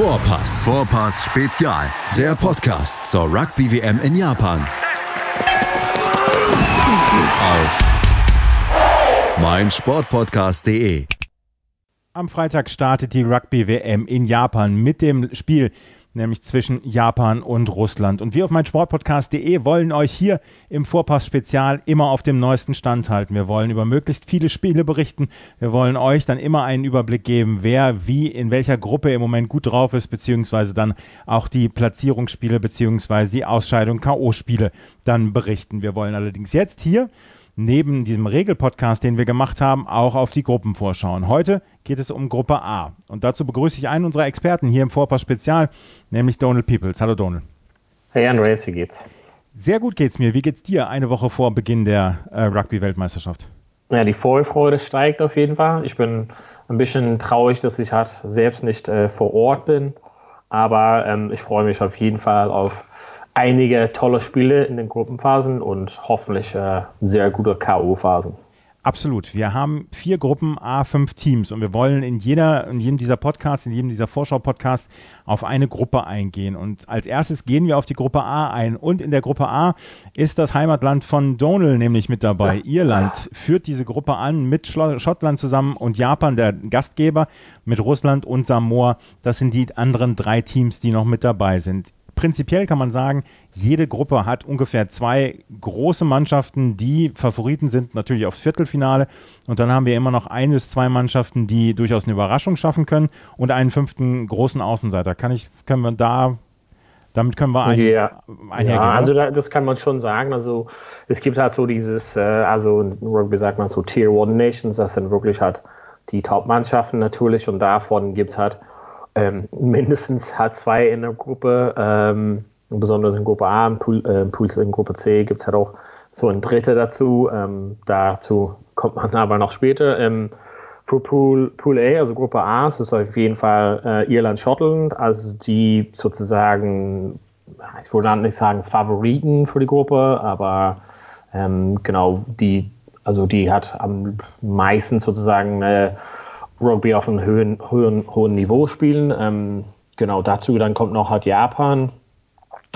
Vorpass. Vorpass Spezial. Der Podcast zur Rugby WM in Japan. Auf meinsportpodcast.de. Am Freitag startet die Rugby WM in Japan mit dem Spiel nämlich zwischen Japan und Russland. Und wir auf meinsportpodcast.de wollen euch hier im Vorpass Spezial immer auf dem neuesten Stand halten. Wir wollen über möglichst viele Spiele berichten. Wir wollen euch dann immer einen Überblick geben, wer wie in welcher Gruppe im Moment gut drauf ist, beziehungsweise dann auch die Platzierungsspiele beziehungsweise die Ausscheidung K.O.-Spiele dann berichten. Wir wollen allerdings jetzt hier neben diesem Regelpodcast, den wir gemacht haben, auch auf die Gruppen vorschauen. Heute geht es um Gruppe A. Und dazu begrüße ich einen unserer Experten hier im Vorpass Spezial, nämlich Donald Peoples. Hallo Donald. Hey Andreas, wie geht's? Sehr gut geht's mir. Wie geht's dir eine Woche vor Beginn der äh, Rugby-Weltmeisterschaft? Ja, die Vorfreude steigt auf jeden Fall. Ich bin ein bisschen traurig, dass ich halt selbst nicht äh, vor Ort bin. Aber ähm, ich freue mich auf jeden Fall auf einige tolle Spiele in den Gruppenphasen und hoffentlich äh, sehr gute K.O.-Phasen. Absolut. Wir haben vier Gruppen, A5 Teams und wir wollen in jeder, in jedem dieser Podcasts, in jedem dieser Vorschau-Podcasts auf eine Gruppe eingehen. Und als erstes gehen wir auf die Gruppe A ein. Und in der Gruppe A ist das Heimatland von Donald nämlich mit dabei. Ja. Irland führt diese Gruppe an mit Schottland zusammen und Japan, der Gastgeber, mit Russland und Samoa. Das sind die anderen drei Teams, die noch mit dabei sind prinzipiell kann man sagen, jede Gruppe hat ungefähr zwei große Mannschaften, die Favoriten sind, natürlich aufs Viertelfinale. Und dann haben wir immer noch ein bis zwei Mannschaften, die durchaus eine Überraschung schaffen können und einen fünften großen Außenseiter. Kann ich, können wir da damit können wir ein, ja. einhergehen. Ja, also da, das kann man schon sagen. Also es gibt halt so dieses, äh, also in Rugby sagt man so Tier One Nations, das sind wirklich halt die Top-Mannschaften natürlich und davon gibt es halt ähm, mindestens H2 in der Gruppe, ähm, besonders in Gruppe A, Pool, äh, Pools in Gruppe C gibt es halt auch so ein Dritte dazu. Ähm, dazu kommt man aber noch später. Ähm, für Pool, Pool A, also Gruppe A, ist es auf jeden Fall äh, Irland-Schottland, also die sozusagen, ich würde nicht sagen Favoriten für die Gruppe, aber ähm, genau, die, also die hat am meisten sozusagen äh, Rugby auf einem höhen, hohen, hohen Niveau spielen. Ähm, genau, dazu dann kommt noch halt Japan.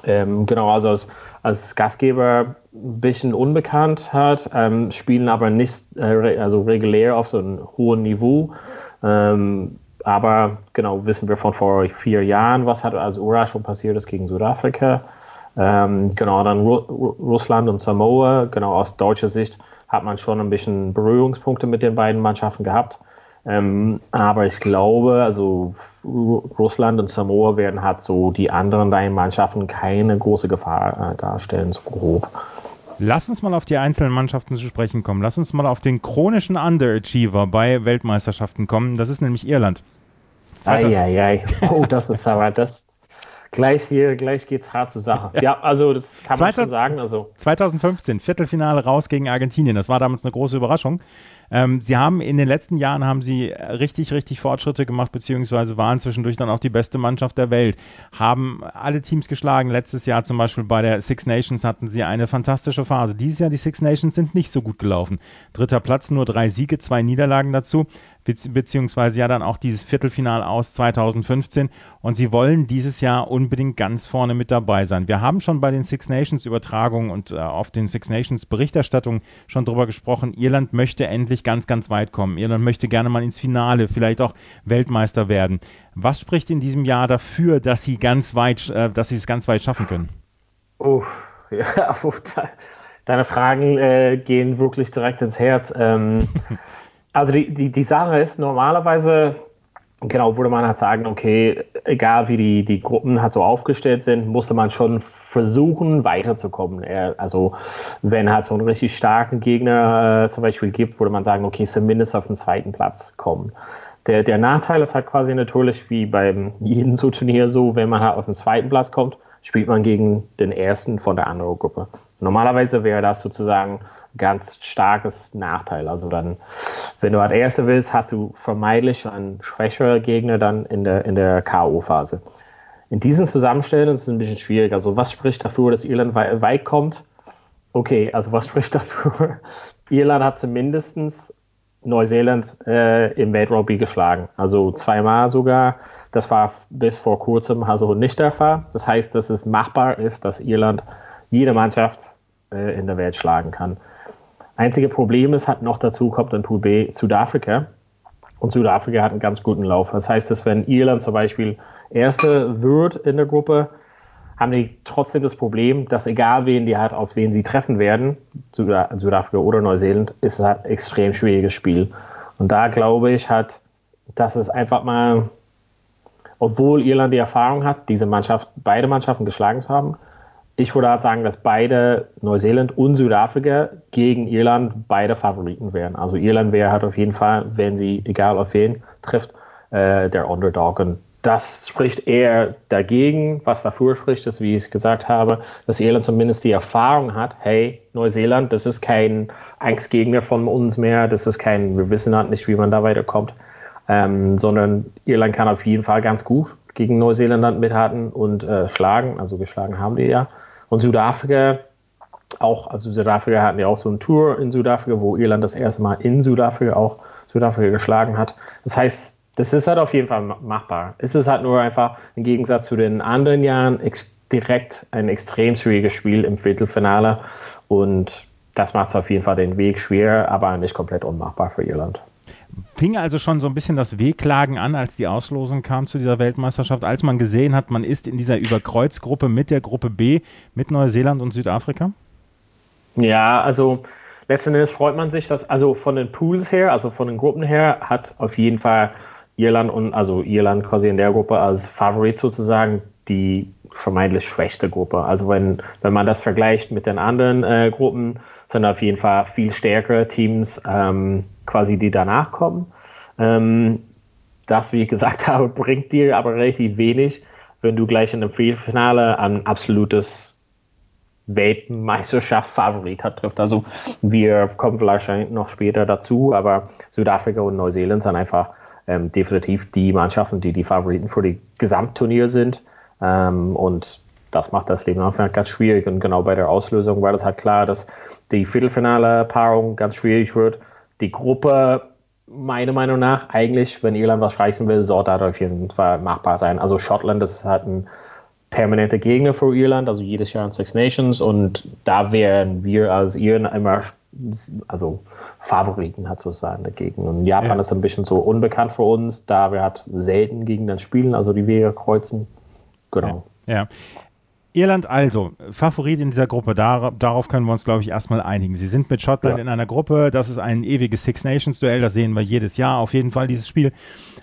Ähm, genau, also als, als Gastgeber ein bisschen unbekannt hat, ähm, spielen aber nicht äh, also regulär auf so einem hohen Niveau. Ähm, aber genau, wissen wir von vor vier Jahren, was hat als Überraschung passiert ist gegen Südafrika. Ähm, genau, dann Ru Russland und Samoa, genau aus deutscher Sicht hat man schon ein bisschen Berührungspunkte mit den beiden Mannschaften gehabt. Ähm, aber ich glaube, also Russland und Samoa werden halt so die anderen beiden Mannschaften keine große Gefahr äh, darstellen, so grob. Lass uns mal auf die einzelnen Mannschaften zu sprechen kommen. Lass uns mal auf den chronischen Underachiever bei Weltmeisterschaften kommen. Das ist nämlich Irland. Eieiei. Oh, das ist aber das. Gleich hier, gleich geht's hart zur Sache. Ja, ja also das kann man 2000, schon sagen. Also 2015 Viertelfinale raus gegen Argentinien. Das war damals eine große Überraschung. Ähm, sie haben in den letzten Jahren haben sie richtig, richtig Fortschritte gemacht, beziehungsweise waren zwischendurch dann auch die beste Mannschaft der Welt, haben alle Teams geschlagen. Letztes Jahr zum Beispiel bei der Six Nations hatten sie eine fantastische Phase. Dieses Jahr die Six Nations sind nicht so gut gelaufen. Dritter Platz, nur drei Siege, zwei Niederlagen dazu, beziehungsweise ja dann auch dieses Viertelfinal aus 2015. Und sie wollen dieses Jahr unbedingt ganz vorne mit dabei sein. Wir haben schon bei den Six Nations Übertragungen und äh, auf den Six Nations Berichterstattungen schon drüber gesprochen. Irland möchte endlich ganz, ganz weit kommen. Irland möchte gerne mal ins Finale, vielleicht auch Weltmeister werden. Was spricht in diesem Jahr dafür, dass sie ganz weit, äh, dass sie es ganz weit schaffen können? Oh, ja, deine Fragen äh, gehen wirklich direkt ins Herz. Ähm, also die, die, die Sache ist normalerweise genau, würde man halt sagen, okay, egal wie die, die Gruppen halt so aufgestellt sind, musste man schon versuchen, weiterzukommen. Also wenn halt so einen richtig starken Gegner äh, zum Beispiel gibt, würde man sagen, okay, zumindest auf den zweiten Platz kommen. Der, der Nachteil ist halt quasi natürlich wie beim jedem so Turnier so, wenn man halt auf den zweiten Platz kommt, spielt man gegen den ersten von der anderen Gruppe. Normalerweise wäre das sozusagen ganz starkes Nachteil. Also dann, wenn du als Erster willst, hast du vermeidlich einen schwächeren Gegner dann in der, in der K.O.-Phase. In diesen Zusammenstellen ist es ein bisschen schwierig. Also was spricht dafür, dass Irland weit kommt? Okay, also was spricht dafür? Irland hat zumindest Neuseeland äh, im Weltrugby geschlagen. Also zweimal sogar. Das war bis vor kurzem also nicht der Fall. Das heißt, dass es machbar ist, dass Irland jede Mannschaft äh, in der Welt schlagen kann. Einzige Problem ist, hat noch dazu kommt in Pool B Südafrika. Und Südafrika hat einen ganz guten Lauf. Das heißt, dass wenn Irland zum Beispiel Erste wird in der Gruppe, haben die trotzdem das Problem, dass egal wen die hat, auf wen sie treffen werden, Südafrika oder Neuseeland, ist es ein extrem schwieriges Spiel. Und da glaube ich halt, dass es einfach mal, obwohl Irland die Erfahrung hat, diese Mannschaft, beide Mannschaften geschlagen zu haben, ich würde halt sagen, dass beide Neuseeland und Südafrika gegen Irland beide Favoriten wären. Also Irland wäre halt auf jeden Fall, wenn sie egal auf wen trifft, äh, der Underdog. Und das spricht eher dagegen. Was dafür spricht, ist, wie ich gesagt habe, dass Irland zumindest die Erfahrung hat, hey, Neuseeland, das ist kein Angstgegner von uns mehr, das ist kein, wir wissen halt nicht, wie man da weiterkommt, ähm, sondern Irland kann auf jeden Fall ganz gut gegen Neuseeland mithalten und äh, schlagen, also geschlagen haben die ja. Und Südafrika auch, also Südafrika hatten ja auch so eine Tour in Südafrika, wo Irland das erste Mal in Südafrika auch Südafrika geschlagen hat. Das heißt, das ist halt auf jeden Fall machbar. Es ist halt nur einfach im Gegensatz zu den anderen Jahren direkt ein extrem schwieriges Spiel im Viertelfinale und das macht es auf jeden Fall den Weg schwer, aber nicht komplett unmachbar für Irland. Fing also schon so ein bisschen das Wehklagen an, als die Auslosung kam zu dieser Weltmeisterschaft, als man gesehen hat, man ist in dieser Überkreuzgruppe mit der Gruppe B, mit Neuseeland und Südafrika? Ja, also letzten Endes freut man sich, dass also von den Pools her, also von den Gruppen her, hat auf jeden Fall Irland und also Irland quasi in der Gruppe als Favorit sozusagen die vermeintlich schwächste Gruppe. Also wenn, wenn man das vergleicht mit den anderen äh, Gruppen, sind auf jeden Fall viel stärkere Teams ähm, quasi, die danach kommen. Ähm, das, wie ich gesagt habe, bringt dir aber relativ wenig, wenn du gleich in dem Viertelfinale ein absolutes Weltmeisterschaft-Favorit trifft. Also wir kommen wahrscheinlich noch später dazu, aber Südafrika und Neuseeland sind einfach ähm, definitiv die Mannschaften, die die Favoriten für die Gesamtturnier sind. Ähm, und das macht das Leben einfach ganz schwierig. Und genau bei der Auslösung war das halt klar, dass die Viertelfinale-Paarung ganz schwierig wird. Die Gruppe, meiner Meinung nach, eigentlich, wenn Irland was reißen will, sollte das auf jeden Fall machbar sein. Also Schottland ist halt ein permanenter Gegner für Irland, also jedes Jahr in Six Nations und da wären wir als Iren immer also Favoriten hat sozusagen dagegen. Und Japan ja. ist ein bisschen so unbekannt für uns, da wir halt selten gegen den spielen, also die Wege kreuzen. Genau. Ja. ja. Irland also, Favorit in dieser Gruppe, Dar darauf können wir uns, glaube ich, erstmal einigen. Sie sind mit Schottland ja. in einer Gruppe, das ist ein ewiges Six Nations Duell, das sehen wir jedes Jahr auf jeden Fall, dieses Spiel.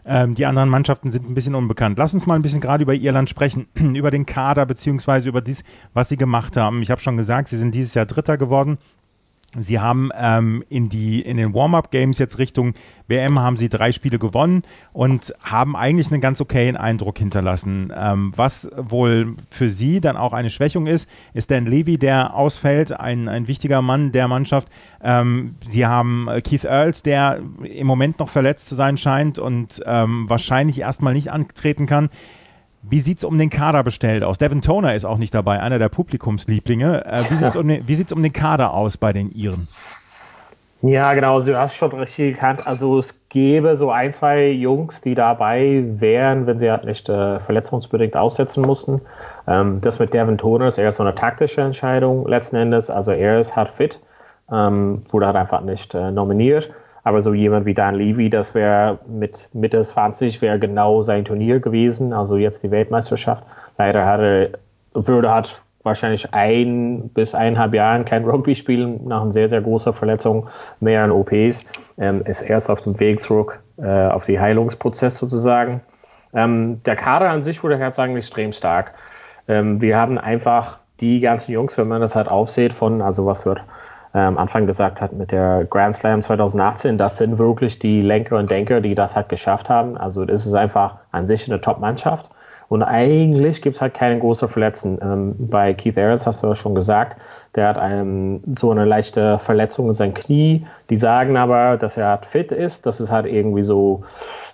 Ähm, die anderen Mannschaften sind ein bisschen unbekannt. Lass uns mal ein bisschen gerade über Irland sprechen, über den Kader beziehungsweise über dies, was sie gemacht haben. Ich habe schon gesagt, sie sind dieses Jahr Dritter geworden. Sie haben ähm, in, die, in den Warm-up-Games jetzt Richtung WM haben sie drei Spiele gewonnen und haben eigentlich einen ganz okayen Eindruck hinterlassen. Ähm, was wohl für sie dann auch eine Schwächung ist, ist Dan Levy, der ausfällt, ein, ein wichtiger Mann der Mannschaft. Ähm, sie haben äh, Keith Earls, der im Moment noch verletzt zu sein scheint und ähm, wahrscheinlich erstmal nicht antreten kann. Wie sieht es um den Kader bestellt aus? Devin Toner ist auch nicht dabei, einer der Publikumslieblinge. Äh, wie sieht es um, den, um den Kader aus bei den Iren? Ja, genau, du hast schon richtig gekannt. Also es gäbe so ein, zwei Jungs, die dabei wären, wenn sie halt nicht äh, verletzungsbedingt aussetzen mussten. Ähm, das mit Devin Toner ist eher so eine taktische Entscheidung letzten Endes. Also er ist hart fit, ähm, wurde halt einfach nicht äh, nominiert. Aber so jemand wie Dan Levy, das wäre mit Mitte 20 wäre genau sein Turnier gewesen, also jetzt die Weltmeisterschaft. Leider hatte, würde hat wahrscheinlich ein bis eineinhalb Jahren kein Rugby spielen, nach einer sehr, sehr großen Verletzung, mehr an OPs, ähm, ist erst auf dem Weg zurück äh, auf die Heilungsprozess sozusagen. Ähm, der Kader an sich würde ich halt extrem stark. Ähm, wir haben einfach die ganzen Jungs, wenn man das halt aufsieht, von, also was wird am Anfang gesagt hat mit der Grand Slam 2018, das sind wirklich die Lenker und Denker, die das halt geschafft haben. Also das ist einfach an sich eine Top-Mannschaft. Und eigentlich gibt es halt keine großen Verletzten. Ähm, bei Keith Ayers hast du ja schon gesagt, der hat einem, so eine leichte Verletzung in sein Knie. Die sagen aber, dass er halt fit ist. Das ist halt irgendwie so,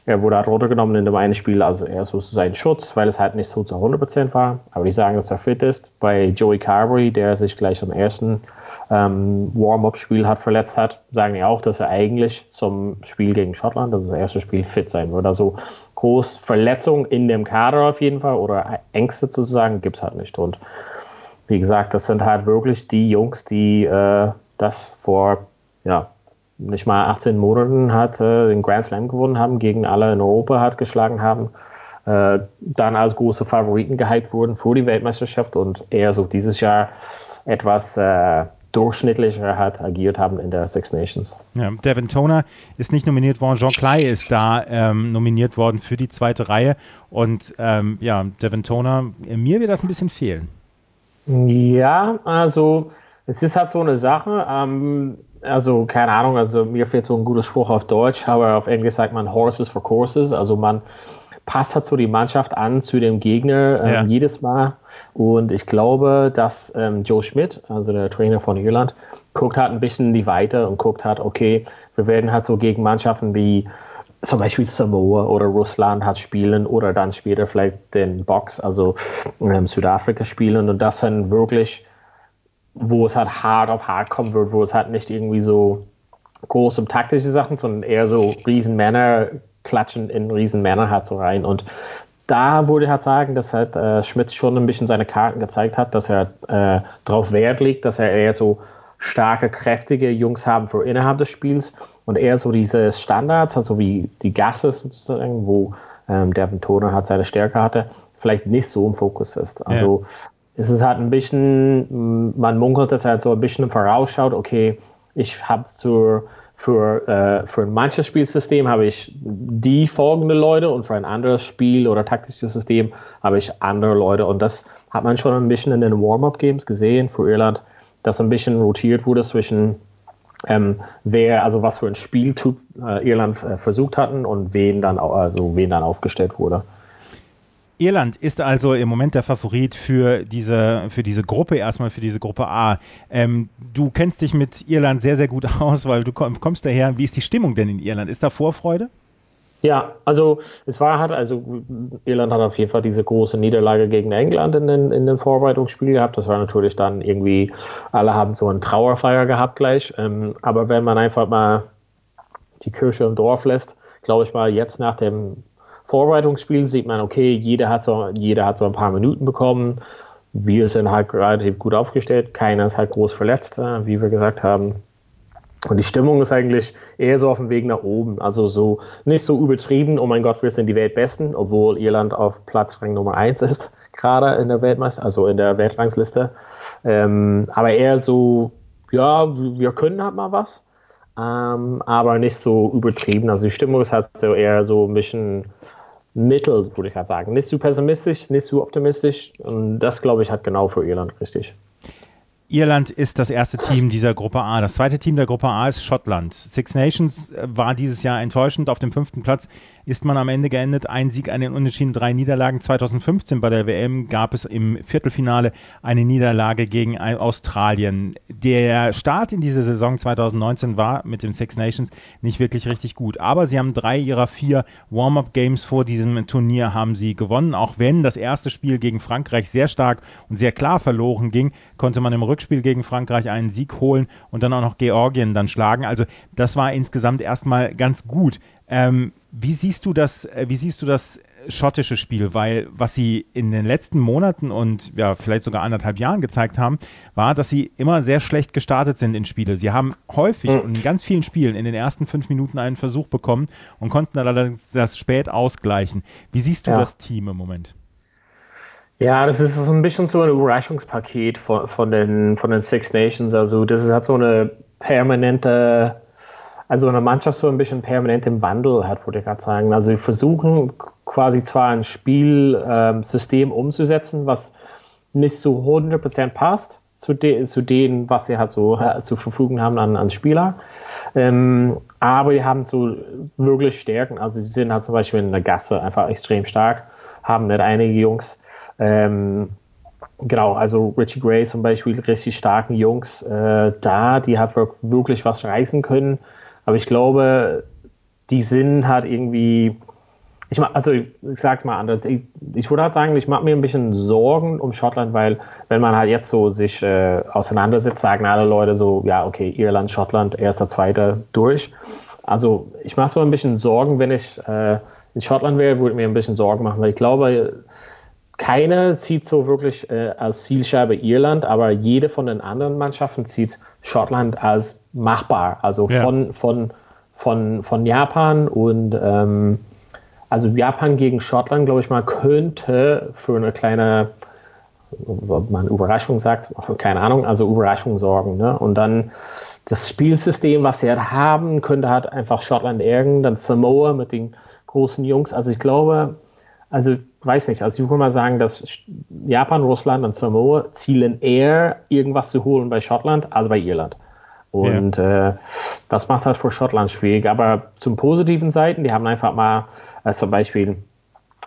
er wurde halt runtergenommen in dem einen Spiel, also er ist so sein Schutz, weil es halt nicht so zu 100% war. Aber die sagen, dass er fit ist. Bei Joey Carberry, der sich gleich am ersten ähm, Warm-up-Spiel hat verletzt hat, sagen die auch, dass er eigentlich zum Spiel gegen Schottland, das ist das erste Spiel, fit sein wird. Also groß Verletzungen in dem Kader auf jeden Fall oder Ängste zu sagen, gibt es halt nicht. Und wie gesagt, das sind halt wirklich die Jungs, die äh, das vor ja, nicht mal 18 Monaten hat äh, den Grand Slam gewonnen haben, gegen alle in Europa hat geschlagen haben, äh, dann als große Favoriten gehypt wurden für die Weltmeisterschaft und eher so dieses Jahr etwas äh, durchschnittlicher hat agiert haben in der Six Nations. Ja, Devin Toner ist nicht nominiert worden, Jean Clay ist da ähm, nominiert worden für die zweite Reihe und ähm, ja, Devin Toner, mir wird das ein bisschen fehlen. Ja, also es ist halt so eine Sache, ähm, also keine Ahnung, also mir fehlt so ein guter Spruch auf Deutsch, aber auf Englisch sagt man Horses for Courses, also man passt halt so die Mannschaft an zu dem Gegner ähm, ja. jedes Mal und ich glaube, dass ähm, Joe Schmidt, also der Trainer von Irland, guckt halt ein bisschen die Weite und guckt halt, okay, wir werden halt so gegen Mannschaften wie zum Beispiel Samoa oder Russland hat spielen oder dann später vielleicht den Box, also ähm, Südafrika spielen und das dann wirklich wo es halt hart auf hart kommen wird, wo es halt nicht irgendwie so groß um taktische Sachen, sondern eher so Riesenmänner klatschen in Riesenmänner halt so rein. Und da würde ich halt sagen, dass halt äh, Schmitz schon ein bisschen seine Karten gezeigt hat, dass er äh, darauf Wert legt, dass er eher so starke, kräftige Jungs haben für innerhalb des Spiels und eher so diese Standards, also wie die Gasse sozusagen, wo ähm, Devin Toner halt seine Stärke hatte, vielleicht nicht so im Fokus ist. Also ja es ist halt ein bisschen, man munkelt, dass er halt so ein bisschen vorausschaut, okay, ich habe für, für, äh, für ein manches Spielsystem habe ich die folgende Leute und für ein anderes Spiel oder taktisches System habe ich andere Leute und das hat man schon ein bisschen in den Warm-Up-Games gesehen für Irland, dass ein bisschen rotiert wurde zwischen ähm, wer, also was für ein Spieltyp äh, Irland äh, versucht hatten und wen dann, also wen dann aufgestellt wurde. Irland ist also im Moment der Favorit für diese, für diese Gruppe, erstmal für diese Gruppe A. Ähm, du kennst dich mit Irland sehr, sehr gut aus, weil du kommst daher. Wie ist die Stimmung denn in Irland? Ist da Vorfreude? Ja, also es war halt, also Irland hat auf jeden Fall diese große Niederlage gegen England in den, in den Vorbereitungsspielen gehabt. Das war natürlich dann irgendwie, alle haben so einen Trauerfeier gehabt gleich. Ähm, aber wenn man einfach mal die Kirche im Dorf lässt, glaube ich mal, jetzt nach dem Vorbereitungsspielen sieht man, okay, jeder hat so, jeder hat so ein paar Minuten bekommen. Wir sind halt relativ gut aufgestellt. Keiner ist halt groß verletzt, äh, wie wir gesagt haben. Und die Stimmung ist eigentlich eher so auf dem Weg nach oben. Also so nicht so übertrieben, oh mein Gott, wir sind die Weltbesten, obwohl Irland auf Platz Rang Nummer 1 ist, gerade in der Weltmeister, also in der Weltrangsliste. Ähm, aber eher so, ja, wir können halt mal was. Ähm, aber nicht so übertrieben. Also die Stimmung ist halt so eher so ein bisschen mittel, würde ich gerade sagen. Nicht zu pessimistisch, nicht zu optimistisch. Und das, glaube ich, hat genau für Irland richtig. Irland ist das erste Team dieser Gruppe A. Das zweite Team der Gruppe A ist Schottland. Six Nations äh, war dieses Jahr enttäuschend. Auf dem fünften Platz ist man am Ende geendet. Ein Sieg, einen Unentschieden, drei Niederlagen. 2015 bei der WM gab es im Viertelfinale eine Niederlage gegen Australien. Der Start in diese Saison 2019 war mit den Six Nations nicht wirklich richtig gut. Aber sie haben drei ihrer vier Warm-up-Games vor diesem Turnier haben sie gewonnen. Auch wenn das erste Spiel gegen Frankreich sehr stark und sehr klar verloren ging, konnte man im Rücken Rückspiel gegen Frankreich einen Sieg holen und dann auch noch Georgien dann schlagen. Also das war insgesamt erstmal ganz gut. Ähm, wie siehst du das, äh, wie siehst du das schottische Spiel? Weil was sie in den letzten Monaten und ja, vielleicht sogar anderthalb Jahren gezeigt haben, war, dass sie immer sehr schlecht gestartet sind in Spiele. Sie haben häufig und in ganz vielen Spielen in den ersten fünf Minuten einen Versuch bekommen und konnten allerdings das spät ausgleichen. Wie siehst du ja. das Team im Moment? Ja, das ist so ein bisschen so ein Überraschungspaket von, von, den, von den Six Nations. Also das ist halt so eine permanente, also eine Mannschaft so ein bisschen permanent im Wandel hat, würde ich gerade sagen. Also wir versuchen quasi zwar ein Spielsystem ähm, umzusetzen, was nicht so 100% passt zu, de, zu denen, was sie halt so äh, zur Verfügung haben an, an Spieler. Ähm, aber die haben so wirklich Stärken. Also sie sind halt zum Beispiel in der Gasse einfach extrem stark, haben nicht einige Jungs ähm, genau, also Richie Gray zum Beispiel, richtig starken Jungs äh, da, die halt wirklich was reißen können. Aber ich glaube, die sind halt irgendwie, ich mach, also ich, ich sag's mal anders, ich, ich würde halt sagen, ich mache mir ein bisschen Sorgen um Schottland, weil wenn man halt jetzt so sich äh, auseinandersetzt, sagen alle Leute so, ja, okay, Irland, Schottland, erster, zweiter durch. Also ich mache so ein bisschen Sorgen, wenn ich äh, in Schottland wäre, würde mir ein bisschen Sorgen machen, weil ich glaube, keiner sieht so wirklich äh, als Zielscheibe Irland, aber jede von den anderen Mannschaften sieht Schottland als machbar. Also ja. von, von, von, von Japan und ähm, also Japan gegen Schottland, glaube ich mal, könnte für eine kleine, ob man Überraschung sagt, keine Ahnung, also Überraschung sorgen. Ne? Und dann das Spielsystem, was sie halt haben, könnte halt einfach Schottland ärgern, dann Samoa mit den großen Jungs. Also ich glaube, also weiß nicht, also ich würde mal sagen, dass Japan, Russland und Samoa zielen eher irgendwas zu holen bei Schottland als bei Irland. Und ja. äh, das macht halt für Schottland schwierig. Aber zum positiven Seiten, die haben einfach mal äh, zum Beispiel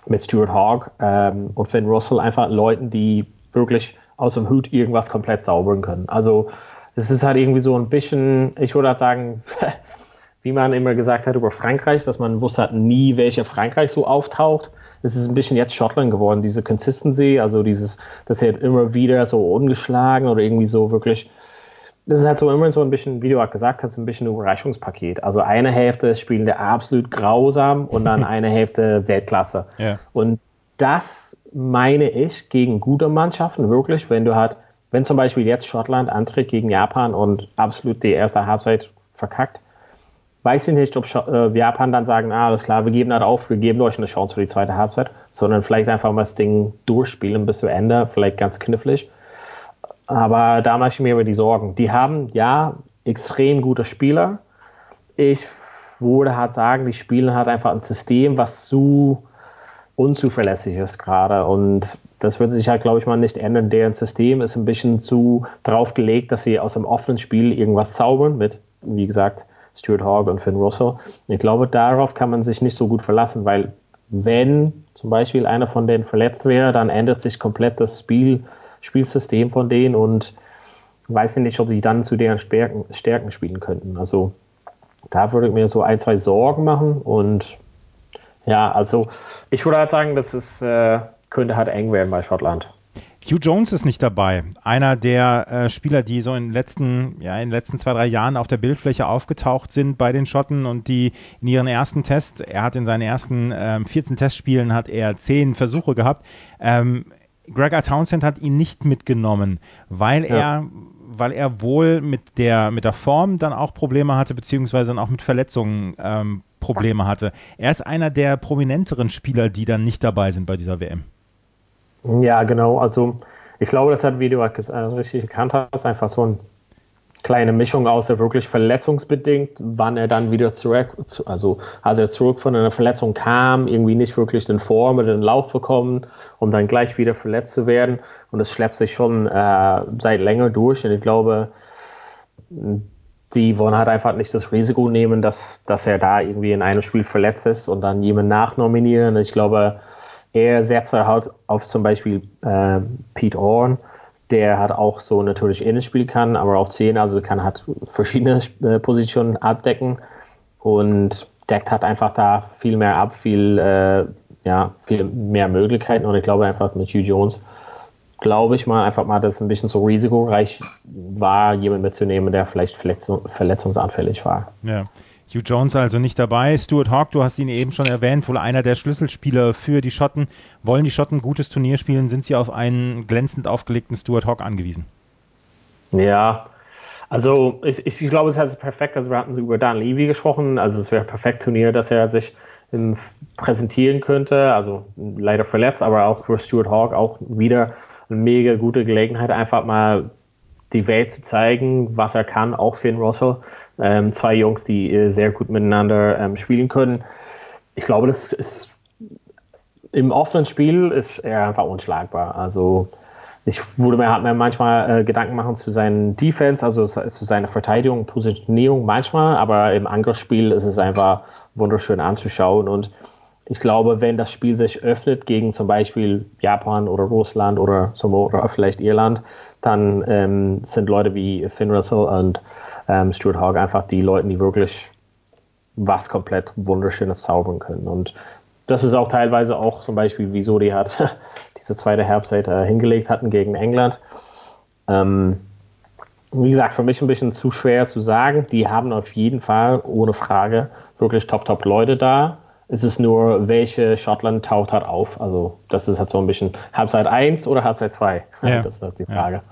mit Stuart Hogg ähm, und Finn Russell einfach Leuten, die wirklich aus dem Hut irgendwas komplett zaubern können. Also es ist halt irgendwie so ein bisschen, ich würde halt sagen, wie man immer gesagt hat über Frankreich, dass man wusste halt nie, welcher Frankreich so auftaucht. Es ist ein bisschen jetzt Schottland geworden, diese Consistency, also dieses, dass er halt immer wieder so ungeschlagen oder irgendwie so wirklich, das ist halt so immer so ein bisschen, wie du auch gesagt hast, ein bisschen ein Überraschungspaket. Also eine Hälfte spielen der absolut grausam und dann eine Hälfte Weltklasse. Ja. Und das meine ich gegen gute Mannschaften wirklich, wenn du halt wenn zum Beispiel jetzt Schottland antritt gegen Japan und absolut die erste Halbzeit verkackt, weiß ich nicht, ob äh, Japan dann sagen, ah, alles klar, wir geben das auf, wir geben euch eine Chance für die zweite Halbzeit, sondern vielleicht einfach mal das Ding durchspielen bis zu Ende, vielleicht ganz knifflig. Aber da mache ich mir immer die Sorgen. Die haben ja extrem gute Spieler. Ich würde halt sagen, die spielen halt einfach ein System, was zu unzuverlässig ist gerade. Und das wird sich halt, glaube ich, mal nicht ändern. Deren System ist ein bisschen zu drauf gelegt, dass sie aus dem offenen Spiel irgendwas zaubern mit, wie gesagt, Stuart Hogg und Finn Russell. Ich glaube, darauf kann man sich nicht so gut verlassen, weil wenn zum Beispiel einer von denen verletzt wäre, dann ändert sich komplett das Spiel, Spielsystem von denen und weiß ich nicht, ob sie dann zu deren Stärken, Stärken spielen könnten. Also da würde ich mir so ein, zwei Sorgen machen und ja, also ich würde halt sagen, dass es äh, könnte halt eng werden bei Schottland. Hugh Jones ist nicht dabei. Einer der äh, Spieler, die so in den letzten, ja, in den letzten zwei, drei Jahren auf der Bildfläche aufgetaucht sind bei den Schotten und die in ihren ersten Tests, er hat in seinen ersten ähm, 14 Testspielen hat er zehn Versuche gehabt. Ähm, Gregor Townsend hat ihn nicht mitgenommen, weil ja. er weil er wohl mit der, mit der Form dann auch Probleme hatte, beziehungsweise dann auch mit Verletzungen ähm, Probleme hatte. Er ist einer der prominenteren Spieler, die dann nicht dabei sind bei dieser WM. Ja, genau. Also ich glaube, das hat, wie du also richtig erkannt hast, einfach so eine kleine Mischung aus, der wirklich verletzungsbedingt, wann er dann wieder zurück, also als er zurück von einer Verletzung kam, irgendwie nicht wirklich den Form oder den Lauf bekommen, um dann gleich wieder verletzt zu werden. Und das schleppt sich schon äh, seit länger durch. Und ich glaube, die wollen halt einfach nicht das Risiko nehmen, dass, dass er da irgendwie in einem Spiel verletzt ist und dann jemand nachnominieren. Ich glaube, er setzt halt auf zum Beispiel äh, Pete Orn, der hat auch so natürlich innen spielen kann, aber auch 10, also kann halt verschiedene äh, Positionen abdecken und deckt halt einfach da viel mehr ab, viel, äh, ja, viel mehr Möglichkeiten und ich glaube einfach mit Hugh Jones glaube ich mal, einfach mal, dass es ein bisschen so risikoreich war, jemanden mitzunehmen, der vielleicht verletzung, verletzungsanfällig war. Ja. Hugh Jones also nicht dabei. Stuart Hawk, du hast ihn eben schon erwähnt, wohl einer der Schlüsselspieler für die Schotten. Wollen die Schotten ein gutes Turnier spielen, sind sie auf einen glänzend aufgelegten Stuart Hawk angewiesen? Ja, also ich, ich glaube, es ist perfekt. Also wir hatten über Dan Levy gesprochen. Also es wäre ein perfekt Turnier, dass er sich präsentieren könnte. Also leider verletzt, aber auch für Stuart Hawk auch wieder eine mega gute Gelegenheit, einfach mal die Welt zu zeigen, was er kann, auch Finn Russell. Ähm, zwei Jungs, die äh, sehr gut miteinander ähm, spielen können. Ich glaube, das ist im offenen Spiel ist er einfach unschlagbar. Also ich würde mir halt manchmal äh, Gedanken machen zu seinen Defense, also zu seiner Verteidigung, Positionierung manchmal, aber im Angriffsspiel ist es einfach wunderschön anzuschauen und ich glaube, wenn das Spiel sich öffnet gegen zum Beispiel Japan oder Russland oder, oder vielleicht Irland, dann ähm, sind Leute wie Finn Russell und ähm, Stuart Hogg einfach die Leute, die wirklich was komplett Wunderschönes zaubern können. Und das ist auch teilweise auch zum Beispiel, wieso die hat diese zweite Halbzeit äh, hingelegt hatten gegen England. Ähm, wie gesagt, für mich ein bisschen zu schwer zu sagen. Die haben auf jeden Fall ohne Frage wirklich top, top Leute da Es ist nur, welche Schottland taucht halt auf. Also das ist halt so ein bisschen Halbzeit 1 oder Halbzeit 2. Ja. Das ist halt die Frage. Ja.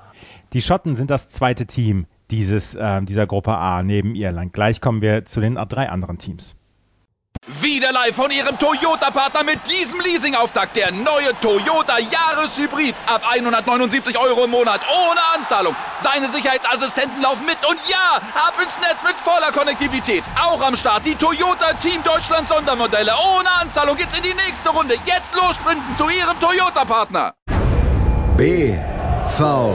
Die Schotten sind das zweite Team dieses, äh, dieser Gruppe A neben Irland. Gleich kommen wir zu den drei anderen Teams. Wieder live von Ihrem Toyota-Partner mit diesem Leasing-Auftakt. Der neue Toyota Jahreshybrid. Ab 179 Euro im Monat. Ohne Anzahlung. Seine Sicherheitsassistenten laufen mit. Und ja, ab ins Netz mit voller Konnektivität. Auch am Start die Toyota Team Deutschland Sondermodelle. Ohne Anzahlung geht's in die nächste Runde. Jetzt los sprinten zu Ihrem Toyota-Partner. B. V.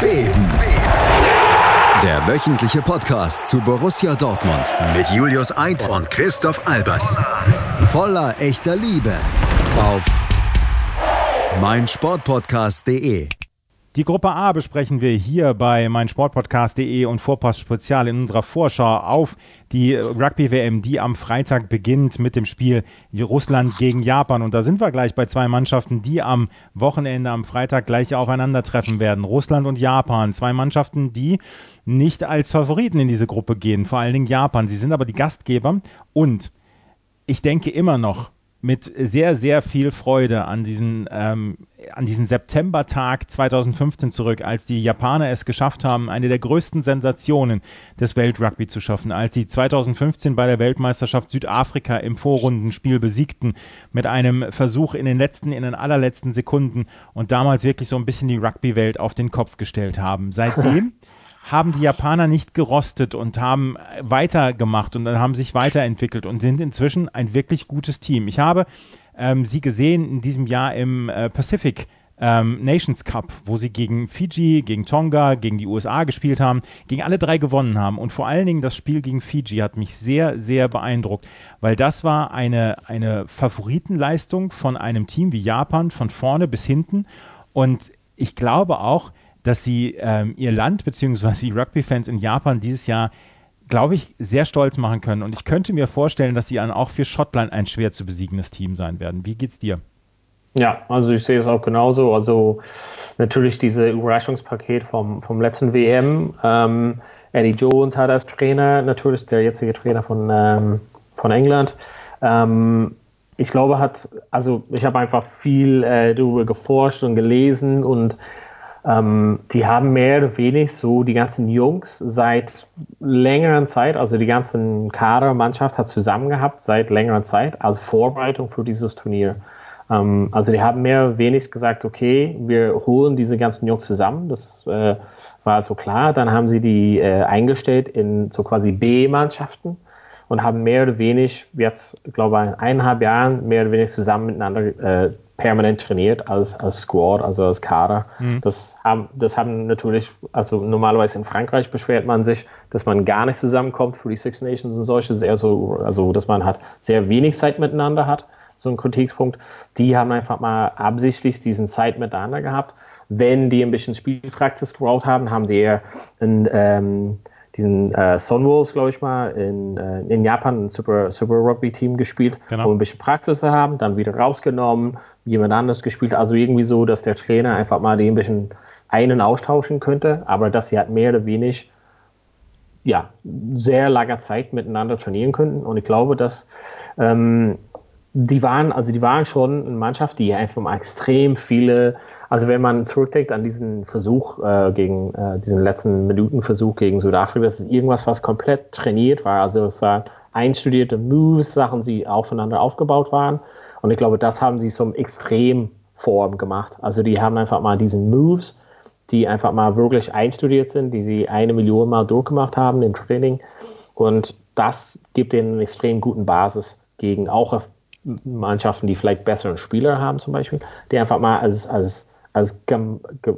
Beben. Der wöchentliche Podcast zu Borussia Dortmund mit Julius Eid und Christoph Albers. Voller echter Liebe auf meinsportpodcast.de. Die Gruppe A besprechen wir hier bei meinsportpodcast.de und Vorpass Spezial in unserer Vorschau auf die Rugby-WM, die am Freitag beginnt mit dem Spiel Russland gegen Japan. Und da sind wir gleich bei zwei Mannschaften, die am Wochenende, am Freitag gleich aufeinandertreffen werden. Russland und Japan. Zwei Mannschaften, die nicht als Favoriten in diese Gruppe gehen. Vor allen Dingen Japan. Sie sind aber die Gastgeber und ich denke immer noch, mit sehr, sehr viel Freude an diesen, ähm, an diesen Septembertag 2015 zurück, als die Japaner es geschafft haben, eine der größten Sensationen des Weltrugby zu schaffen, als sie 2015 bei der Weltmeisterschaft Südafrika im Vorrundenspiel besiegten, mit einem Versuch in den letzten, in den allerletzten Sekunden und damals wirklich so ein bisschen die Rugby-Welt auf den Kopf gestellt haben. Seitdem haben die Japaner nicht gerostet und haben weitergemacht und haben sich weiterentwickelt und sind inzwischen ein wirklich gutes Team. Ich habe ähm, sie gesehen in diesem Jahr im äh, Pacific ähm, Nations Cup, wo sie gegen Fiji, gegen Tonga, gegen die USA gespielt haben, gegen alle drei gewonnen haben. Und vor allen Dingen das Spiel gegen Fiji hat mich sehr, sehr beeindruckt, weil das war eine, eine Favoritenleistung von einem Team wie Japan von vorne bis hinten. Und ich glaube auch, dass sie ähm, ihr Land bzw. die Rugby-Fans in Japan dieses Jahr, glaube ich, sehr stolz machen können. Und ich könnte mir vorstellen, dass sie dann auch für Schottland ein schwer zu besiegendes Team sein werden. Wie geht's dir? Ja, also ich sehe es auch genauso. Also natürlich dieses Überraschungspaket vom, vom letzten WM. Ähm, Eddie Jones hat als Trainer, natürlich der jetzige Trainer von, ähm, von England. Ähm, ich glaube, hat, also ich habe einfach viel äh, darüber geforscht und gelesen und ähm, die haben mehr oder weniger so die ganzen Jungs seit längerer Zeit, also die ganzen Kadermannschaft hat zusammen gehabt seit längerer Zeit als Vorbereitung für dieses Turnier. Ähm, also die haben mehr oder weniger gesagt, okay, wir holen diese ganzen Jungs zusammen. Das äh, war so klar. Dann haben sie die äh, eingestellt in so quasi B-Mannschaften und haben mehr oder weniger jetzt, ich glaube, in eineinhalb Jahren mehr oder weniger zusammen miteinander äh, permanent trainiert als, als Squad, also als Kader. Mhm. Das, haben, das haben natürlich, also normalerweise in Frankreich beschwert man sich, dass man gar nicht zusammenkommt für die Six Nations und solches, eher so, also dass man hat sehr wenig Zeit miteinander hat, so ein Kritikpunkt. Die haben einfach mal absichtlich diesen Zeit miteinander gehabt. Wenn die ein bisschen Spielpraxis gebraucht haben, haben sie eher ein ähm, diesen äh, Sunwolves, glaube ich mal, in, äh, in Japan ein Super, Super Rugby-Team gespielt, genau. um ein bisschen Praxis zu haben, dann wieder rausgenommen, jemand anderes gespielt. Also irgendwie so, dass der Trainer einfach mal den ein bisschen einen austauschen könnte, aber dass sie halt mehr oder weniger ja, sehr langer Zeit miteinander trainieren könnten. Und ich glaube, dass ähm, die waren, also die waren schon eine Mannschaft, die einfach mal extrem viele also wenn man zurückdenkt an diesen Versuch äh, gegen äh, diesen letzten Minutenversuch gegen Südafrika, das ist irgendwas, was komplett trainiert war. Also es waren einstudierte Moves, Sachen, die aufeinander aufgebaut waren. Und ich glaube, das haben sie zum Extremform gemacht. Also die haben einfach mal diesen Moves, die einfach mal wirklich einstudiert sind, die sie eine Million Mal durchgemacht haben im Training. Und das gibt ihnen eine extrem guten Basis gegen auch Mannschaften, die vielleicht besseren Spieler haben zum Beispiel, die einfach mal als, als als,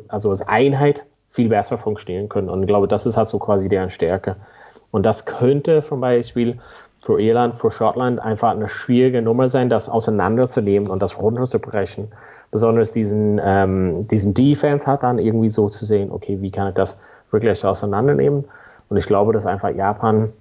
also als Einheit viel besser funktionieren können. Und ich glaube, das ist halt so quasi deren Stärke. Und das könnte zum Beispiel für Irland, für Schottland einfach eine schwierige Nummer sein, das auseinanderzunehmen und das runterzubrechen. Besonders diesen, ähm, diesen Defense hat dann irgendwie so zu sehen, okay, wie kann ich das wirklich auseinandernehmen? Und ich glaube, dass einfach Japan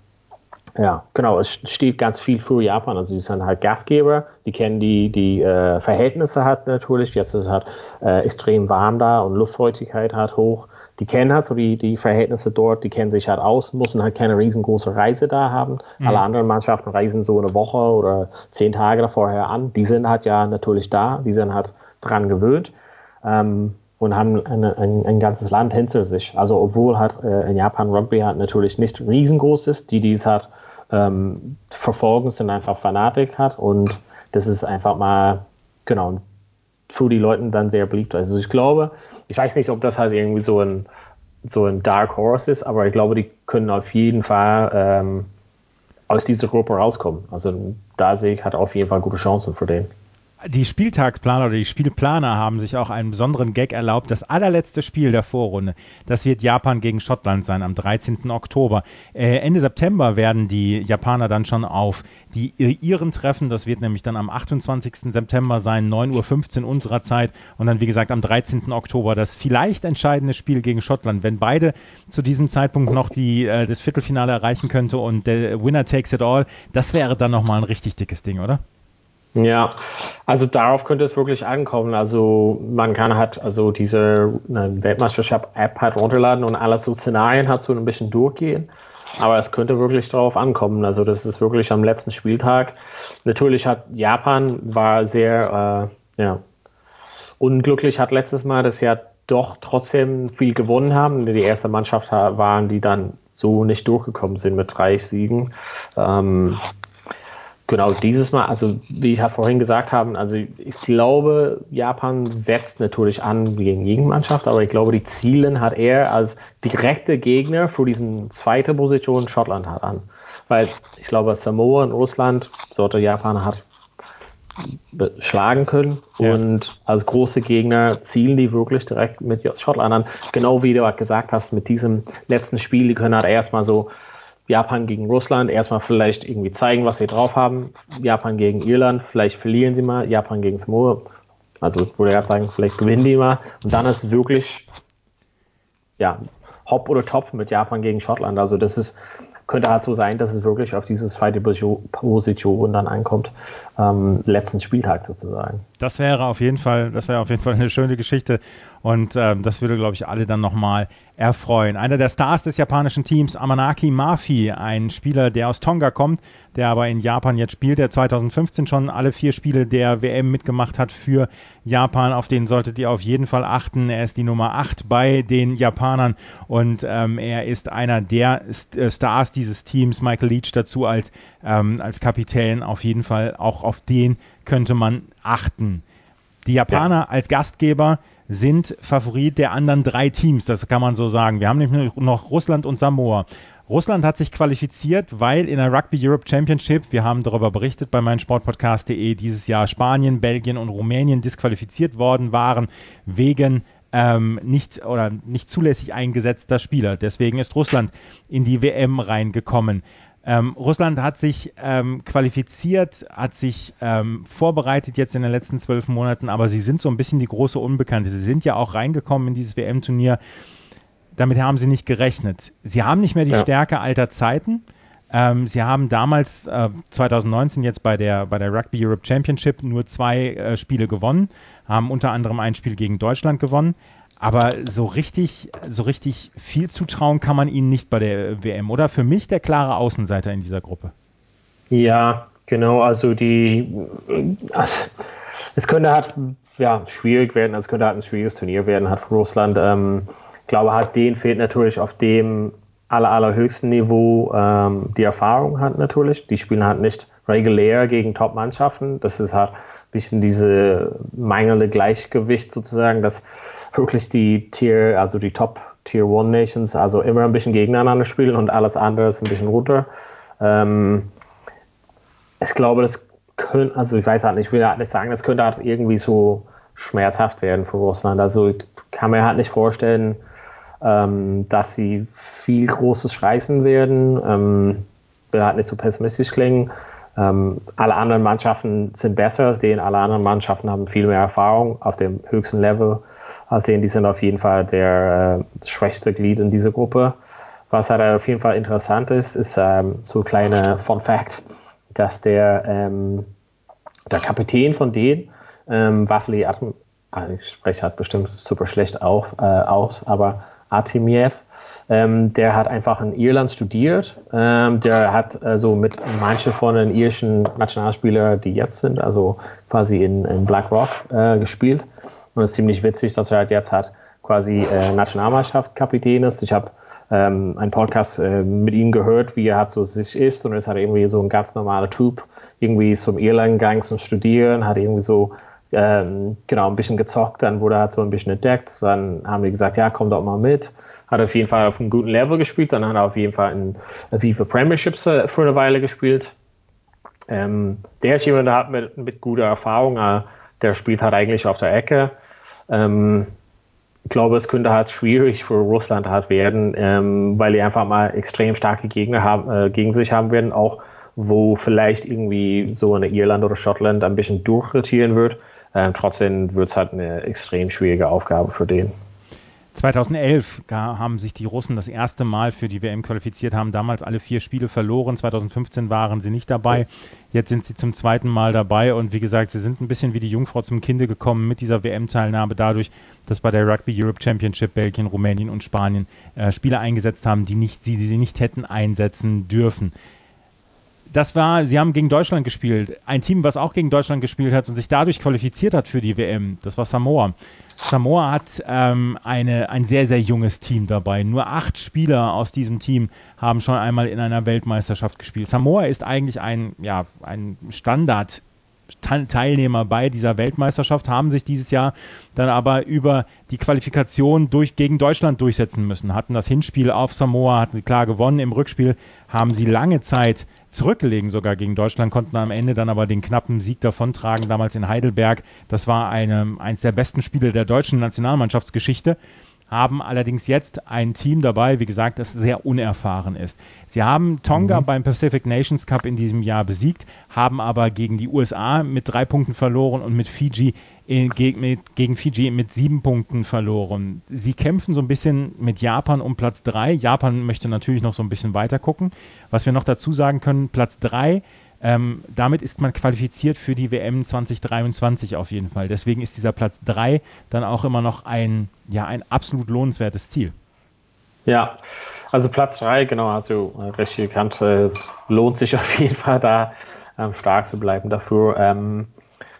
ja, genau. Es steht ganz viel für Japan. Also sie sind halt Gastgeber, die kennen die, die äh, Verhältnisse halt natürlich. Jetzt ist es halt äh, extrem warm da und Luftfeuchtigkeit halt hoch. Die kennen halt so die, die Verhältnisse dort, die kennen sich halt aus, müssen halt keine riesengroße Reise da haben. Mhm. Alle anderen Mannschaften reisen so eine Woche oder zehn Tage vorher an. Die sind halt ja natürlich da, die sind halt dran gewöhnt. Ähm, und haben eine, ein, ein, ganzes Land hinter sich. Also obwohl halt äh, in Japan Rugby halt natürlich nicht riesengroß ist, die dies halt ähm, verfolgen, sind einfach Fanatik hat und das ist einfach mal genau für die Leute dann sehr beliebt. Also ich glaube, ich weiß nicht, ob das halt irgendwie so ein so ein Dark Horse ist, aber ich glaube, die können auf jeden Fall ähm, aus dieser Gruppe rauskommen. Also da sehe ich halt auf jeden Fall gute Chancen für den die Spieltagsplaner oder die Spielplaner haben sich auch einen besonderen Gag erlaubt. Das allerletzte Spiel der Vorrunde, das wird Japan gegen Schottland sein am 13. Oktober. Äh, Ende September werden die Japaner dann schon auf die Iren treffen. Das wird nämlich dann am 28. September sein, 9.15 Uhr unserer Zeit. Und dann, wie gesagt, am 13. Oktober das vielleicht entscheidende Spiel gegen Schottland. Wenn beide zu diesem Zeitpunkt noch die, äh, das Viertelfinale erreichen könnte und der Winner takes it all, das wäre dann nochmal ein richtig dickes Ding, oder? Ja, also darauf könnte es wirklich ankommen. Also man kann halt also diese Weltmeisterschaft-App halt runterladen und alle so Szenarien hat so ein bisschen durchgehen. Aber es könnte wirklich darauf ankommen. Also das ist wirklich am letzten Spieltag. Natürlich hat Japan war sehr äh, ja, unglücklich, hat letztes Mal das Jahr doch trotzdem viel gewonnen haben. Die erste Mannschaft waren, die dann so nicht durchgekommen sind mit drei Siegen. Ähm, Genau, dieses Mal, also wie ich ja vorhin gesagt habe, also ich glaube, Japan setzt natürlich an gegen Gegenmannschaft, aber ich glaube, die Zielen hat er als direkte Gegner für diesen zweite Position Schottland hat an. Weil ich glaube, Samoa und Russland sollte Japan hat schlagen können ja. und als große Gegner zielen die wirklich direkt mit Schottland an. Genau wie du gesagt hast, mit diesem letzten Spiel, die können halt erstmal so Japan gegen Russland erstmal vielleicht irgendwie zeigen, was sie drauf haben. Japan gegen Irland, vielleicht verlieren sie mal. Japan gegen Samoa, also ich würde ja sagen, vielleicht gewinnen die mal. Und dann ist wirklich, ja, Hop oder Top mit Japan gegen Schottland. Also das ist, könnte halt so sein, dass es wirklich auf diese zweite Position dann ankommt, ähm, letzten Spieltag sozusagen. Das wäre auf jeden Fall, das wäre auf jeden Fall eine schöne Geschichte und ähm, das würde, glaube ich, alle dann nochmal erfreuen. Einer der Stars des japanischen Teams, Amanaki Mafi, ein Spieler, der aus Tonga kommt, der aber in Japan jetzt spielt, der 2015 schon alle vier Spiele der WM mitgemacht hat für Japan. Auf den solltet ihr auf jeden Fall achten. Er ist die Nummer 8 bei den Japanern und ähm, er ist einer der äh, Stars dieses Teams. Michael Leach dazu als, ähm, als Kapitän. Auf jeden Fall auch auf den könnte man achten. Die Japaner ja. als Gastgeber sind Favorit der anderen drei Teams, das kann man so sagen. Wir haben nämlich noch Russland und Samoa. Russland hat sich qualifiziert, weil in der Rugby Europe Championship, wir haben darüber berichtet bei meinsportpodcast.de, dieses Jahr Spanien, Belgien und Rumänien disqualifiziert worden waren wegen ähm, nicht oder nicht zulässig eingesetzter Spieler. Deswegen ist Russland in die WM reingekommen. Ähm, Russland hat sich ähm, qualifiziert, hat sich ähm, vorbereitet jetzt in den letzten zwölf Monaten, aber sie sind so ein bisschen die große Unbekannte. Sie sind ja auch reingekommen in dieses WM-Turnier. Damit haben sie nicht gerechnet. Sie haben nicht mehr die ja. Stärke alter Zeiten. Ähm, sie haben damals, äh, 2019 jetzt bei der, bei der Rugby Europe Championship, nur zwei äh, Spiele gewonnen, haben unter anderem ein Spiel gegen Deutschland gewonnen. Aber so richtig, so richtig viel zutrauen kann man ihnen nicht bei der WM, oder? Für mich der klare Außenseiter in dieser Gruppe. Ja, genau. Also die, also es könnte halt ja schwierig werden. Es könnte halt ein schwieriges Turnier werden. Hat Russland. Ähm, ich glaube, halt denen fehlt natürlich auf dem aller, allerhöchsten Niveau ähm, die Erfahrung hat natürlich. Die spielen halt nicht regulär gegen Top-Mannschaften. Das ist halt ein bisschen diese mangelnde Gleichgewicht sozusagen, dass wirklich die Tier, also die Top Tier One Nations, also immer ein bisschen gegeneinander spielen und alles andere ist ein bisschen runter. Ähm, ich glaube, das könnte, also ich weiß halt nicht, ich will halt nicht sagen, das könnte halt irgendwie so schmerzhaft werden für Russland. Also ich kann mir halt nicht vorstellen, ähm, dass sie viel Großes reißen werden. Ähm, will halt nicht so pessimistisch klingen. Ähm, alle anderen Mannschaften sind besser als denen. Alle anderen Mannschaften haben viel mehr Erfahrung auf dem höchsten Level sehen, die sind auf jeden Fall der äh, schwächste Glied in dieser Gruppe. Was halt auf jeden Fall interessant ist, ist ähm, so ein kleiner Fun Fact, dass der, ähm, der Kapitän von denen, ähm, Vasily Atm, also ich spreche halt bestimmt super schlecht auf, äh, aus, aber Artemiev. Ähm, der hat einfach in Irland studiert. Ähm, der hat also mit manchen von den irischen Nationalspielern, die jetzt sind, also quasi in, in BlackRock äh, gespielt. Und es ist ziemlich witzig, dass er halt jetzt hat quasi äh, Nationalmannschaft Kapitän ist. Ich habe ähm, einen Podcast äh, mit ihm gehört, wie er halt so sich ist und ist halt irgendwie so ein ganz normaler Typ, irgendwie zum Irland gegangen zum Studieren, hat irgendwie so ähm, genau ein bisschen gezockt, dann wurde er halt so ein bisschen entdeckt, dann haben wir gesagt, ja, komm doch mal mit hat auf jeden Fall auf einem guten Level gespielt. Dann hat er auf jeden Fall in FIFA Premierships äh, für eine Weile gespielt. Ähm, der ist jemand, der hat mit, mit guter Erfahrung, äh, der spielt halt eigentlich auf der Ecke. Ähm, ich glaube, es könnte halt schwierig für Russland halt werden, ähm, weil die einfach mal extrem starke Gegner haben, äh, gegen sich haben werden, auch wo vielleicht irgendwie so eine Irland oder Schottland ein bisschen durchrotieren wird. Ähm, trotzdem wird es halt eine extrem schwierige Aufgabe für den. 2011 haben sich die Russen das erste Mal für die WM qualifiziert, haben damals alle vier Spiele verloren. 2015 waren sie nicht dabei. Jetzt sind sie zum zweiten Mal dabei und wie gesagt, sie sind ein bisschen wie die Jungfrau zum Kinde gekommen mit dieser WM-Teilnahme dadurch, dass bei der Rugby Europe Championship Belgien, Rumänien und Spanien äh, Spieler eingesetzt haben, die, nicht, die, die sie nicht hätten einsetzen dürfen das war, sie haben gegen Deutschland gespielt. Ein Team, was auch gegen Deutschland gespielt hat und sich dadurch qualifiziert hat für die WM, das war Samoa. Samoa hat ähm, eine, ein sehr, sehr junges Team dabei. Nur acht Spieler aus diesem Team haben schon einmal in einer Weltmeisterschaft gespielt. Samoa ist eigentlich ein, ja, ein Standard Teilnehmer bei dieser Weltmeisterschaft, haben sich dieses Jahr dann aber über die Qualifikation durch, gegen Deutschland durchsetzen müssen. Hatten das Hinspiel auf Samoa, hatten sie klar gewonnen. Im Rückspiel haben sie lange Zeit zurückgelegen sogar gegen Deutschland, konnten am Ende dann aber den knappen Sieg davontragen, damals in Heidelberg. Das war eine, eines der besten Spiele der deutschen Nationalmannschaftsgeschichte haben allerdings jetzt ein Team dabei, wie gesagt, das sehr unerfahren ist. Sie haben Tonga mhm. beim Pacific Nations Cup in diesem Jahr besiegt, haben aber gegen die USA mit drei Punkten verloren und mit Fiji gegen, mit, gegen Fiji mit sieben Punkten verloren. Sie kämpfen so ein bisschen mit Japan um Platz drei. Japan möchte natürlich noch so ein bisschen weiter gucken. Was wir noch dazu sagen können, Platz drei ähm, damit ist man qualifiziert für die WM 2023 auf jeden Fall. Deswegen ist dieser Platz 3 dann auch immer noch ein, ja, ein absolut lohnenswertes Ziel. Ja, also Platz 3, genau, also äh, richtig erkannt, äh, lohnt sich auf jeden Fall da ähm, stark zu bleiben dafür. Ähm,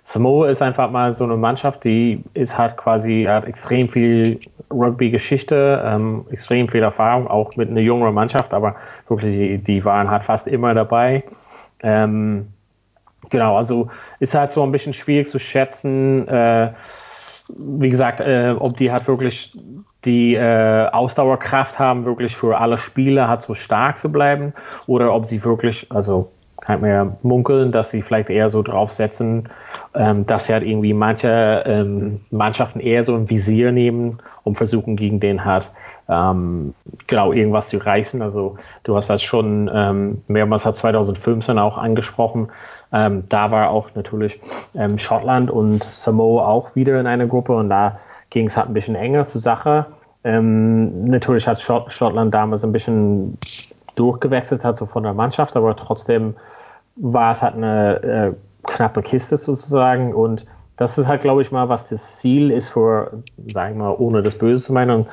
Samoa ist einfach mal so eine Mannschaft, die ist halt quasi, hat extrem viel Rugby-Geschichte, ähm, extrem viel Erfahrung, auch mit einer jüngeren Mannschaft, aber wirklich, die, die waren halt fast immer dabei. Ähm, genau, also ist halt so ein bisschen schwierig zu schätzen, äh, wie gesagt, äh, ob die halt wirklich die äh, Ausdauerkraft haben, wirklich für alle Spiele halt so stark zu bleiben oder ob sie wirklich, also kann man ja munkeln, dass sie vielleicht eher so draufsetzen, ähm, dass sie halt irgendwie manche ähm, Mannschaften eher so ein Visier nehmen und versuchen gegen den halt ähm, genau irgendwas zu reißen. Also du hast das schon ähm, mehrmals hat 2015 auch angesprochen. Ähm, da war auch natürlich ähm, Schottland und Samoa auch wieder in einer Gruppe und da ging es halt ein bisschen enger zur Sache. Ähm, natürlich hat Schott Schottland damals ein bisschen durchgewechselt, hat so von der Mannschaft, aber trotzdem war es halt eine äh, knappe Kiste sozusagen und das ist halt, glaube ich mal, was das Ziel ist für, sagen wir mal, ohne das Böse zu meinen,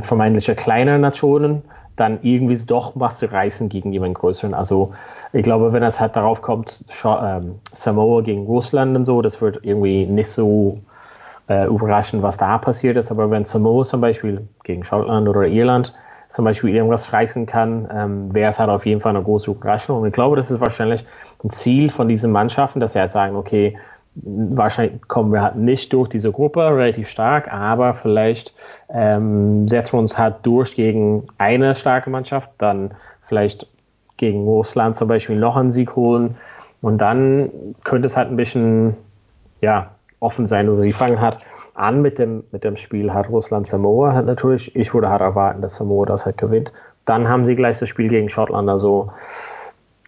vermeintliche kleine Nationen, dann irgendwie doch was zu reißen gegen jemanden größeren. Also ich glaube, wenn es halt darauf kommt, ähm, Samoa gegen Russland und so, das wird irgendwie nicht so äh, überraschen, was da passiert ist. Aber wenn Samoa zum Beispiel gegen Schottland oder Irland zum Beispiel irgendwas reißen kann, ähm, wäre es halt auf jeden Fall eine große Überraschung. Und ich glaube, das ist wahrscheinlich ein Ziel von diesen Mannschaften, dass sie halt sagen, okay, wahrscheinlich kommen wir halt nicht durch diese Gruppe relativ stark, aber vielleicht ähm, setzen wir uns halt durch gegen eine starke Mannschaft, dann vielleicht gegen Russland zum Beispiel noch einen Sieg holen und dann könnte es halt ein bisschen ja, offen sein. Also sie fangen halt an mit dem, mit dem Spiel hat Russland Samoa halt natürlich. Ich würde halt erwarten, dass Samoa das halt gewinnt. Dann haben sie gleich das Spiel gegen Schottland. Also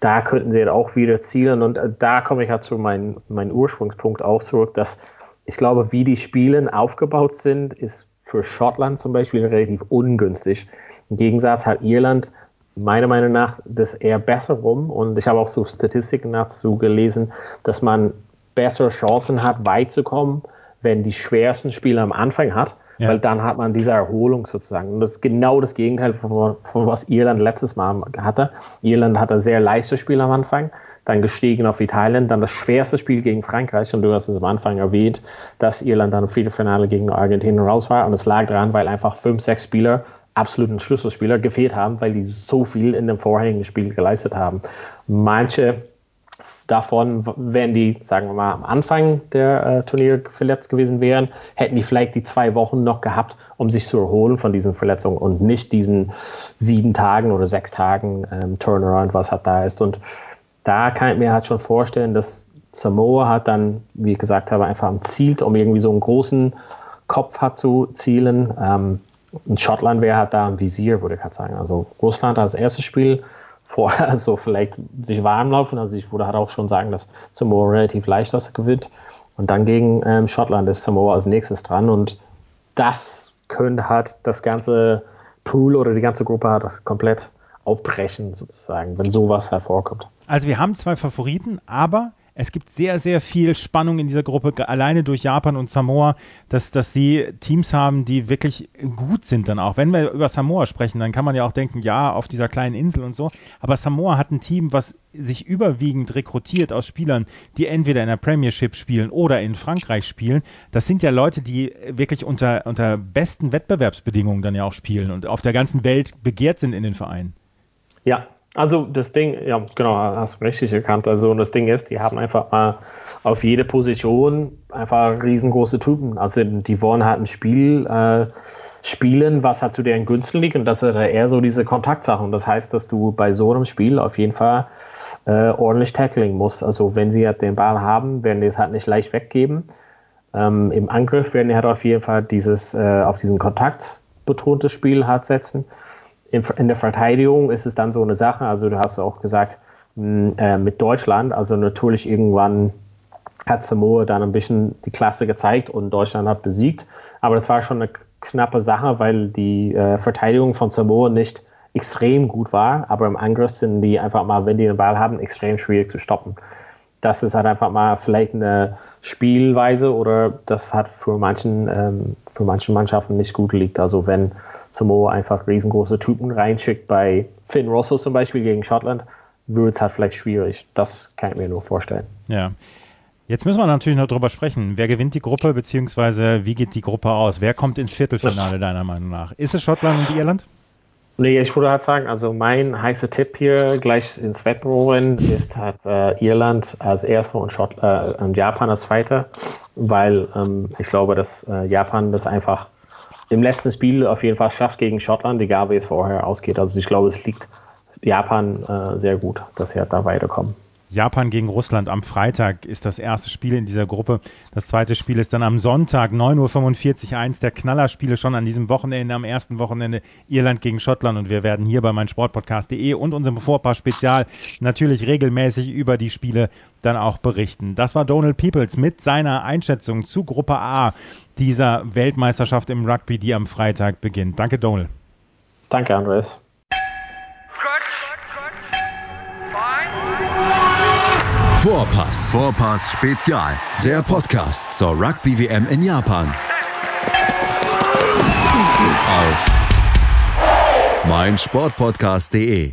da könnten sie auch wieder zielen. Und äh, da komme ich halt zu meinem mein Ursprungspunkt auch zurück, dass ich glaube, wie die Spielen aufgebaut sind, ist für Schottland zum Beispiel relativ ungünstig. Im Gegensatz hat Irland meiner Meinung nach das eher besser rum. Und ich habe auch so Statistiken dazu gelesen, dass man bessere Chancen hat, weit zu kommen, wenn die schwersten Spiele am Anfang hat, ja. weil dann hat man diese Erholung sozusagen. Und das ist genau das Gegenteil von, von was Irland letztes Mal hatte. Irland hatte ein sehr leichtes Spiel am Anfang, dann gestiegen auf Italien, dann das schwerste Spiel gegen Frankreich und du hast es am Anfang erwähnt, dass Irland dann im Viertelfinale gegen Argentinien raus war und es lag daran, weil einfach fünf, sechs Spieler absoluten Schlüsselspieler gefehlt haben, weil die so viel in dem vorherigen Spiel geleistet haben. Manche davon, wenn die, sagen wir mal, am Anfang der äh, Turnier verletzt gewesen wären, hätten die vielleicht die zwei Wochen noch gehabt, um sich zu erholen von diesen Verletzungen und nicht diesen sieben Tagen oder sechs Tagen ähm, Turnaround, was halt da ist. Und da kann ich mir halt schon vorstellen, dass Samoa hat dann, wie ich gesagt habe, einfach am Ziel, um irgendwie so einen großen Kopf hat zu zielen. Ähm, und Schottland wäre halt da im Visier, würde ich halt sagen. Also Russland als erstes Spiel vorher so vielleicht sich warm laufen. Also ich würde halt auch schon sagen, dass Samoa relativ leicht das gewinnt. Und dann gegen ähm, Schottland ist Samoa als nächstes dran. Und das könnte halt das ganze Pool oder die ganze Gruppe halt komplett aufbrechen, sozusagen, wenn sowas hervorkommt. Also wir haben zwei Favoriten, aber es gibt sehr, sehr viel Spannung in dieser Gruppe, alleine durch Japan und Samoa, dass, dass sie Teams haben, die wirklich gut sind dann auch. Wenn wir über Samoa sprechen, dann kann man ja auch denken, ja, auf dieser kleinen Insel und so. Aber Samoa hat ein Team, was sich überwiegend rekrutiert aus Spielern, die entweder in der Premiership spielen oder in Frankreich spielen. Das sind ja Leute, die wirklich unter, unter besten Wettbewerbsbedingungen dann ja auch spielen und auf der ganzen Welt begehrt sind in den Vereinen. Ja, also das Ding, ja genau, hast du richtig erkannt. Also und das Ding ist, die haben einfach mal auf jede Position einfach riesengroße Typen. Also die wollen halt ein Spiel äh, spielen, was halt zu deren Günsten liegt und das ist eher so diese Kontaktsachen. Das heißt, dass du bei so einem Spiel auf jeden Fall äh, ordentlich tackling musst. Also wenn sie halt den Ball haben, werden die es halt nicht leicht weggeben. Ähm, Im Angriff werden die halt auf jeden Fall dieses äh, auf diesen Kontakt betontes Spiel halt setzen in, der Verteidigung ist es dann so eine Sache, also du hast auch gesagt, mh, äh, mit Deutschland, also natürlich irgendwann hat Samoa dann ein bisschen die Klasse gezeigt und Deutschland hat besiegt, aber das war schon eine knappe Sache, weil die äh, Verteidigung von Samoa nicht extrem gut war, aber im Angriff sind die einfach mal, wenn die den Ball haben, extrem schwierig zu stoppen. Das ist halt einfach mal vielleicht eine Spielweise oder das hat für manchen, ähm, für manche Mannschaften nicht gut liegt. Also wenn Samoa einfach riesengroße Typen reinschickt bei Finn Russell zum Beispiel gegen Schottland, wird es halt vielleicht schwierig. Das kann ich mir nur vorstellen. Ja. Jetzt müssen wir natürlich noch drüber sprechen. Wer gewinnt die Gruppe, beziehungsweise wie geht die Gruppe aus? Wer kommt ins Viertelfinale deiner Meinung nach? Ist es Schottland und Irland? Nee, ich würde halt sagen, also mein heißer Tipp hier gleich ins Wettbewerben ist halt äh, Irland als erster und, Schott, äh, Japan als zweiter, weil ähm, ich glaube, dass äh, Japan das einfach im letzten Spiel auf jeden Fall schafft gegen Schottland, egal wie es vorher ausgeht. Also ich glaube, es liegt Japan äh, sehr gut, dass sie halt da weiterkommen. Japan gegen Russland am Freitag ist das erste Spiel in dieser Gruppe. Das zweite Spiel ist dann am Sonntag 9.45 Uhr, eins der Knallerspiele schon an diesem Wochenende, am ersten Wochenende Irland gegen Schottland. Und wir werden hier bei meinsportpodcast.de und unserem Vorpaar-Spezial natürlich regelmäßig über die Spiele dann auch berichten. Das war Donald Peoples mit seiner Einschätzung zu Gruppe A dieser Weltmeisterschaft im Rugby, die am Freitag beginnt. Danke, Donald. Danke, Andres. Vorpass. Vorpass Spezial. Der Podcast zur Rugby WM in Japan. Auf meinsportpodcast.de.